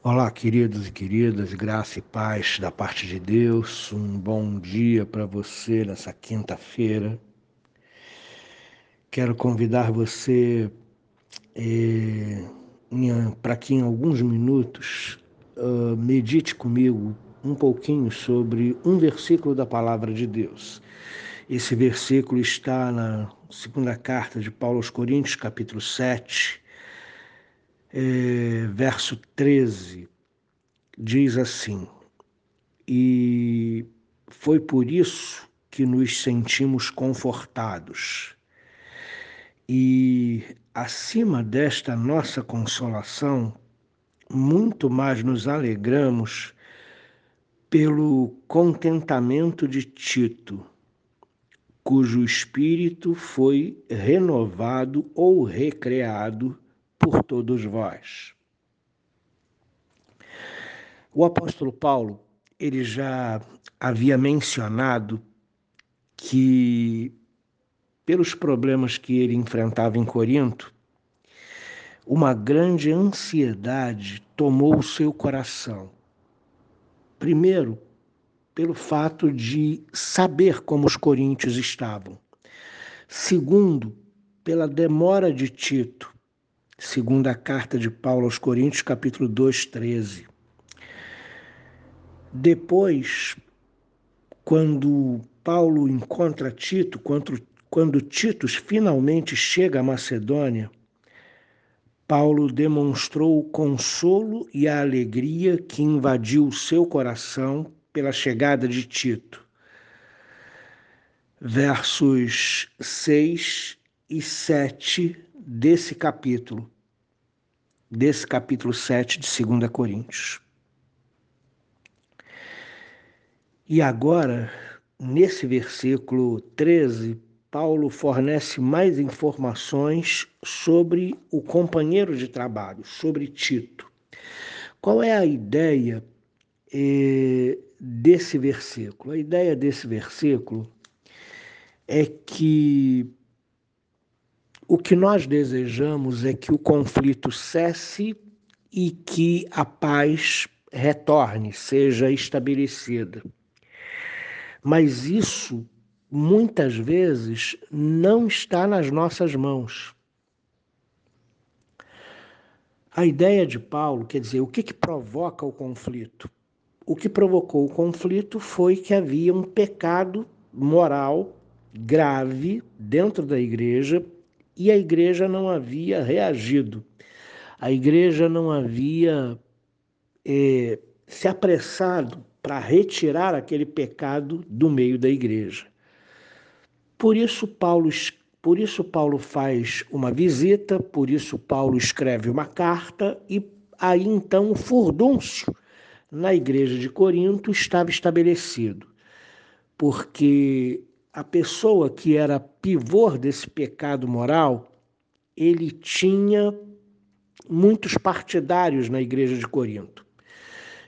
Olá, queridos e queridas, graça e paz da parte de Deus. Um bom dia para você nessa quinta-feira. Quero convidar você é, para que em alguns minutos uh, medite comigo um pouquinho sobre um versículo da palavra de Deus. Esse versículo está na segunda carta de Paulo aos Coríntios, capítulo 7, é, verso 13, diz assim: E foi por isso que nos sentimos confortados. E acima desta nossa consolação, muito mais nos alegramos pelo contentamento de Tito, cujo espírito foi renovado ou recreado por todos vós. O apóstolo Paulo, ele já havia mencionado que pelos problemas que ele enfrentava em Corinto, uma grande ansiedade tomou o seu coração. Primeiro, pelo fato de saber como os coríntios estavam. Segundo, pela demora de Tito Segunda carta de Paulo aos Coríntios, capítulo 2, 13. Depois, quando Paulo encontra Tito, quando, quando Tito finalmente chega à Macedônia, Paulo demonstrou o consolo e a alegria que invadiu o seu coração pela chegada de Tito. Versos 6 e 7 desse capítulo, desse capítulo 7 de 2 Coríntios. E agora, nesse versículo 13, Paulo fornece mais informações sobre o companheiro de trabalho, sobre Tito. Qual é a ideia eh, desse versículo? A ideia desse versículo é que o que nós desejamos é que o conflito cesse e que a paz retorne, seja estabelecida. Mas isso muitas vezes não está nas nossas mãos. A ideia de Paulo, quer dizer, o que, que provoca o conflito? O que provocou o conflito foi que havia um pecado moral grave dentro da igreja e a igreja não havia reagido. A igreja não havia é, se apressado para retirar aquele pecado do meio da igreja. Por isso Paulo, por isso Paulo faz uma visita, por isso Paulo escreve uma carta e aí então o furdúncio na igreja de Corinto estava estabelecido. Porque a pessoa que era pivô desse pecado moral, ele tinha muitos partidários na igreja de Corinto.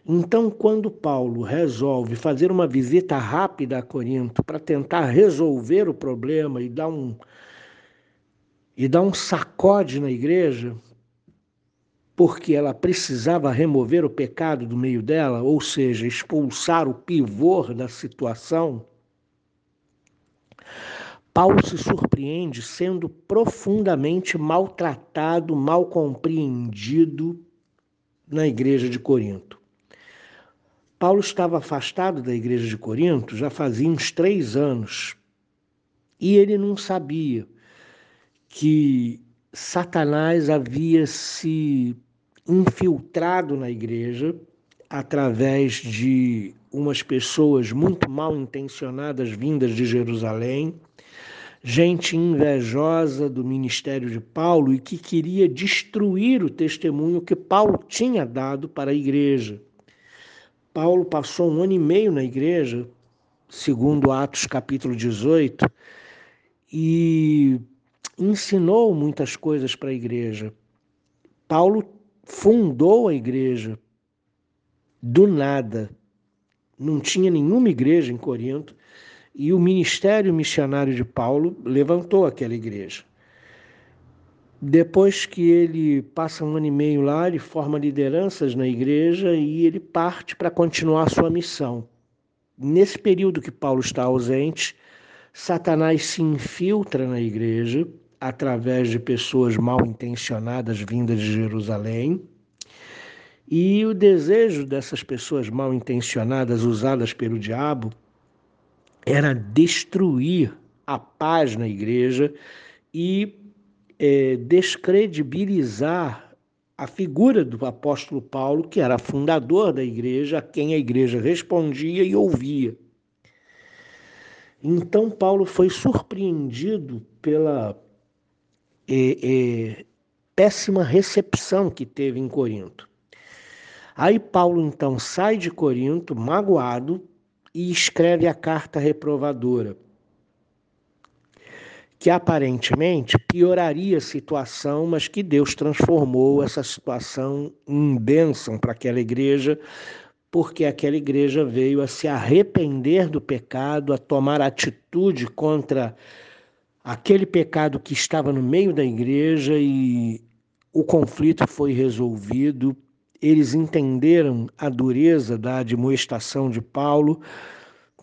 Então, quando Paulo resolve fazer uma visita rápida a Corinto para tentar resolver o problema e dar um e dar um sacode na igreja, porque ela precisava remover o pecado do meio dela, ou seja, expulsar o pivô da situação, Paulo se surpreende sendo profundamente maltratado, mal compreendido na igreja de Corinto. Paulo estava afastado da igreja de Corinto já fazia uns três anos e ele não sabia que Satanás havia se infiltrado na igreja através de umas pessoas muito mal intencionadas vindas de Jerusalém gente invejosa do ministério de Paulo e que queria destruir o testemunho que Paulo tinha dado para a igreja. Paulo passou um ano e meio na igreja, segundo Atos capítulo 18, e ensinou muitas coisas para a igreja. Paulo fundou a igreja do nada. Não tinha nenhuma igreja em Corinto e o ministério missionário de Paulo levantou aquela igreja. Depois que ele passa um ano e meio lá, ele forma lideranças na igreja e ele parte para continuar sua missão. Nesse período que Paulo está ausente, Satanás se infiltra na igreja através de pessoas mal intencionadas vindas de Jerusalém. E o desejo dessas pessoas mal intencionadas, usadas pelo diabo, era destruir a paz na igreja e é, descredibilizar a figura do apóstolo Paulo, que era fundador da igreja, a quem a igreja respondia e ouvia. Então, Paulo foi surpreendido pela é, é, péssima recepção que teve em Corinto. Aí, Paulo então sai de Corinto, magoado, e escreve a carta reprovadora que aparentemente pioraria a situação, mas que Deus transformou essa situação em bênção para aquela igreja, porque aquela igreja veio a se arrepender do pecado, a tomar atitude contra aquele pecado que estava no meio da igreja e o conflito foi resolvido. Eles entenderam a dureza da admoestação de Paulo,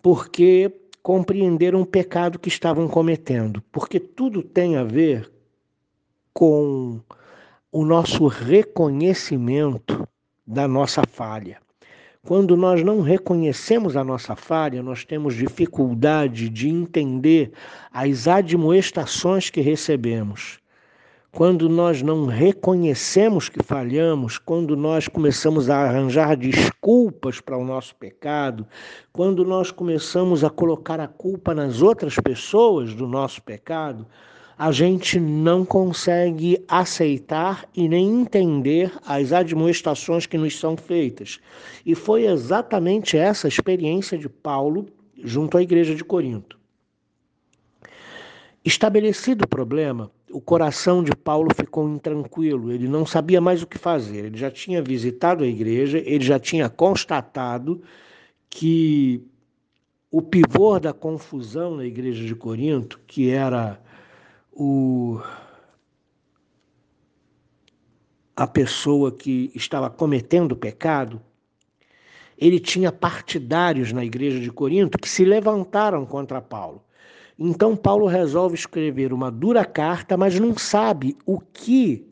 porque compreenderam o pecado que estavam cometendo, porque tudo tem a ver com o nosso reconhecimento da nossa falha. Quando nós não reconhecemos a nossa falha, nós temos dificuldade de entender as admoestações que recebemos quando nós não reconhecemos que falhamos, quando nós começamos a arranjar desculpas para o nosso pecado, quando nós começamos a colocar a culpa nas outras pessoas do nosso pecado, a gente não consegue aceitar e nem entender as admoestações que nos são feitas. E foi exatamente essa experiência de Paulo junto à igreja de Corinto. Estabelecido o problema, o coração de Paulo ficou intranquilo, ele não sabia mais o que fazer. Ele já tinha visitado a igreja, ele já tinha constatado que o pivô da confusão na igreja de Corinto, que era o a pessoa que estava cometendo pecado, ele tinha partidários na igreja de Corinto que se levantaram contra Paulo. Então Paulo resolve escrever uma dura carta, mas não sabe o que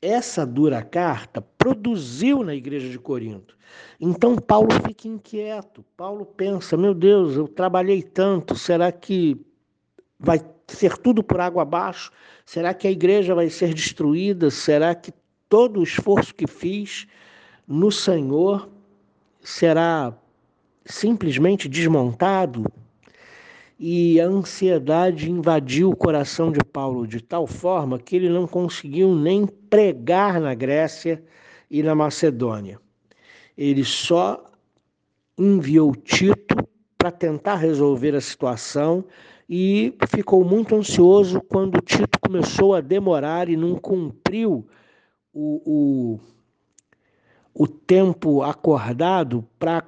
essa dura carta produziu na igreja de Corinto. Então Paulo fica inquieto. Paulo pensa: meu Deus, eu trabalhei tanto, será que vai ser tudo por água abaixo? Será que a igreja vai ser destruída? Será que todo o esforço que fiz no Senhor será simplesmente desmontado? E a ansiedade invadiu o coração de Paulo de tal forma que ele não conseguiu nem pregar na Grécia e na Macedônia. Ele só enviou Tito para tentar resolver a situação e ficou muito ansioso quando Tito começou a demorar e não cumpriu o, o, o tempo acordado para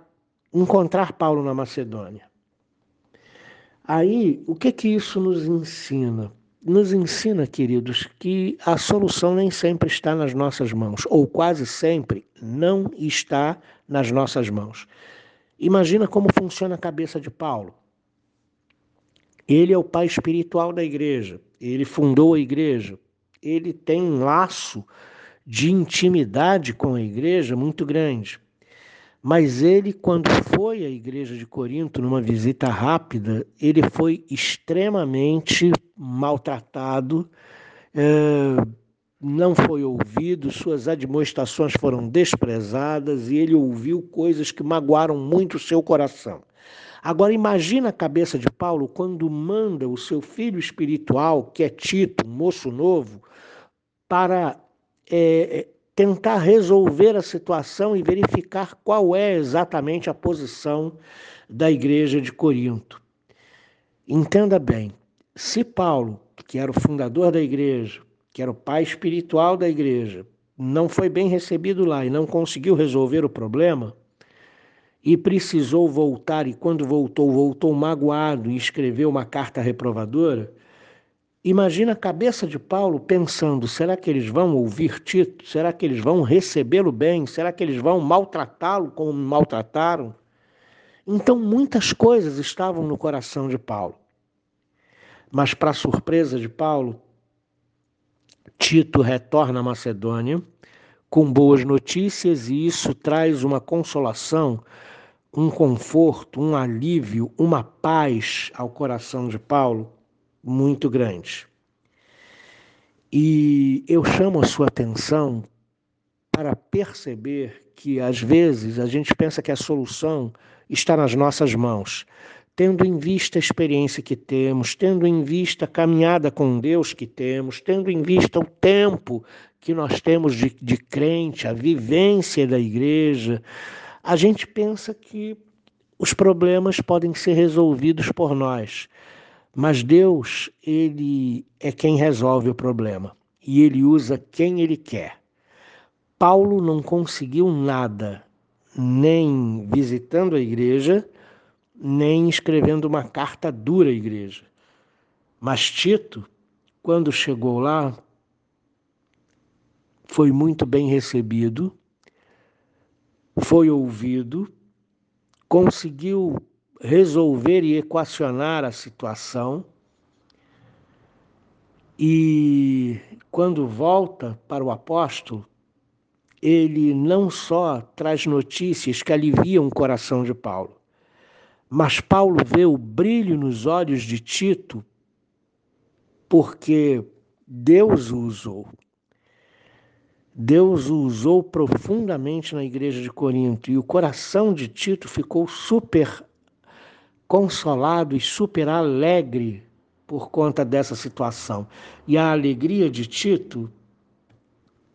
encontrar Paulo na Macedônia. Aí, o que que isso nos ensina? Nos ensina, queridos, que a solução nem sempre está nas nossas mãos, ou quase sempre não está nas nossas mãos. Imagina como funciona a cabeça de Paulo. Ele é o pai espiritual da igreja, ele fundou a igreja, ele tem um laço de intimidade com a igreja muito grande. Mas ele, quando foi à igreja de Corinto, numa visita rápida, ele foi extremamente maltratado, é, não foi ouvido, suas admoestações foram desprezadas e ele ouviu coisas que magoaram muito o seu coração. Agora imagina a cabeça de Paulo quando manda o seu filho espiritual, que é Tito, um moço novo, para é, tentar resolver a situação e verificar qual é exatamente a posição da igreja de Corinto. Entenda bem, se Paulo, que era o fundador da igreja, que era o pai espiritual da igreja, não foi bem recebido lá e não conseguiu resolver o problema, e precisou voltar, e quando voltou, voltou magoado e escreveu uma carta reprovadora, Imagina a cabeça de Paulo pensando: será que eles vão ouvir Tito? Será que eles vão recebê-lo bem? Será que eles vão maltratá-lo como me maltrataram? Então, muitas coisas estavam no coração de Paulo. Mas, para surpresa de Paulo, Tito retorna à Macedônia com boas notícias e isso traz uma consolação, um conforto, um alívio, uma paz ao coração de Paulo muito grande. E eu chamo a sua atenção para perceber que às vezes a gente pensa que a solução está nas nossas mãos, tendo em vista a experiência que temos, tendo em vista a caminhada com Deus que temos, tendo em vista o tempo que nós temos de, de crente, a vivência da igreja, a gente pensa que os problemas podem ser resolvidos por nós. Mas Deus, ele é quem resolve o problema e ele usa quem ele quer. Paulo não conseguiu nada, nem visitando a igreja, nem escrevendo uma carta dura à igreja. Mas Tito, quando chegou lá, foi muito bem recebido, foi ouvido, conseguiu resolver e equacionar a situação. E quando volta para o apóstolo, ele não só traz notícias que aliviam o coração de Paulo, mas Paulo vê o brilho nos olhos de Tito porque Deus o usou. Deus o usou profundamente na igreja de Corinto e o coração de Tito ficou super consolado e super alegre por conta dessa situação. E a alegria de Tito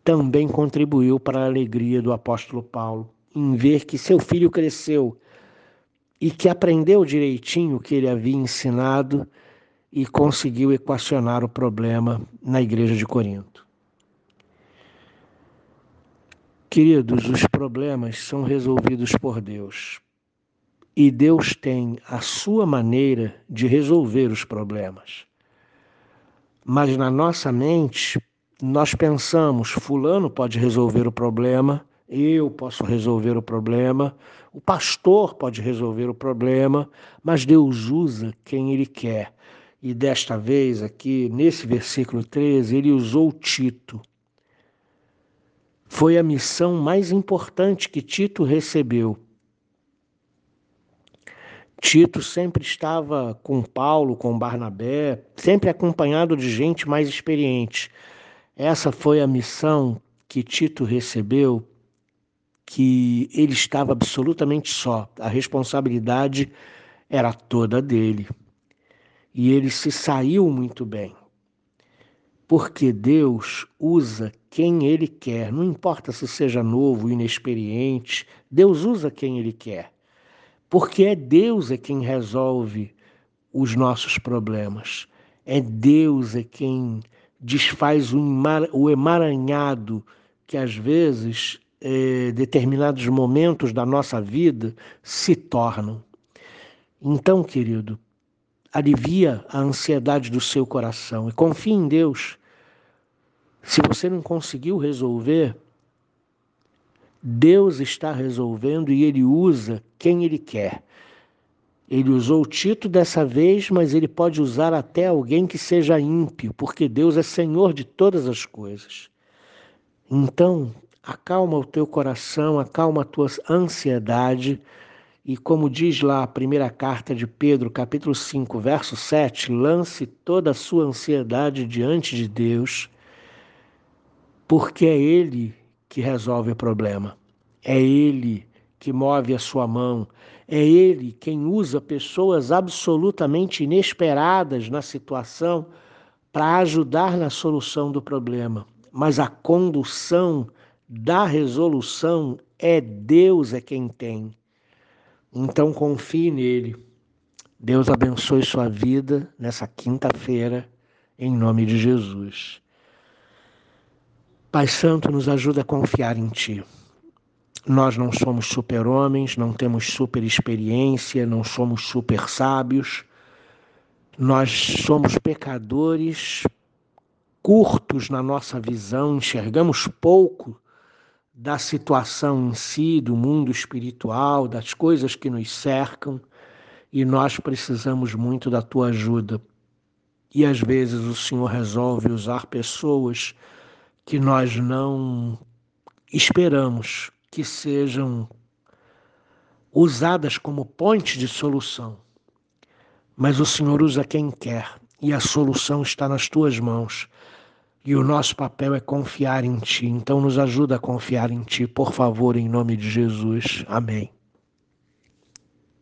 também contribuiu para a alegria do apóstolo Paulo em ver que seu filho cresceu e que aprendeu direitinho o que ele havia ensinado e conseguiu equacionar o problema na igreja de Corinto. Queridos, os problemas são resolvidos por Deus. E Deus tem a sua maneira de resolver os problemas. Mas na nossa mente, nós pensamos: Fulano pode resolver o problema, eu posso resolver o problema, o pastor pode resolver o problema, mas Deus usa quem Ele quer. E desta vez, aqui, nesse versículo 13, ele usou Tito. Foi a missão mais importante que Tito recebeu Tito sempre estava com Paulo, com Barnabé, sempre acompanhado de gente mais experiente. Essa foi a missão que Tito recebeu, que ele estava absolutamente só. A responsabilidade era toda dele. E ele se saiu muito bem. Porque Deus usa quem ele quer, não importa se seja novo, inexperiente, Deus usa quem ele quer porque é Deus é quem resolve os nossos problemas. É Deus é quem desfaz o emaranhado que às vezes é, determinados momentos da nossa vida se tornam. Então, querido, alivia a ansiedade do seu coração e confie em Deus. Se você não conseguiu resolver, Deus está resolvendo e ele usa quem ele quer. Ele usou Tito dessa vez, mas ele pode usar até alguém que seja ímpio, porque Deus é Senhor de todas as coisas. Então, acalma o teu coração, acalma a tua ansiedade, e como diz lá a primeira carta de Pedro, capítulo 5, verso 7, lance toda a sua ansiedade diante de Deus, porque é Ele que resolve o problema. É Ele que move a sua mão. É Ele quem usa pessoas absolutamente inesperadas na situação para ajudar na solução do problema. Mas a condução da resolução é Deus é quem tem. Então confie nele. Deus abençoe sua vida nessa quinta-feira, em nome de Jesus. Pai Santo, nos ajuda a confiar em Ti. Nós não somos super-homens, não temos super experiência, não somos super sábios. Nós somos pecadores, curtos na nossa visão, enxergamos pouco da situação em si, do mundo espiritual, das coisas que nos cercam, e nós precisamos muito da tua ajuda. E às vezes o Senhor resolve usar pessoas que nós não esperamos que sejam usadas como ponte de solução. Mas o Senhor usa quem quer e a solução está nas tuas mãos. E o nosso papel é confiar em Ti. Então, nos ajuda a confiar em Ti, por favor, em nome de Jesus. Amém.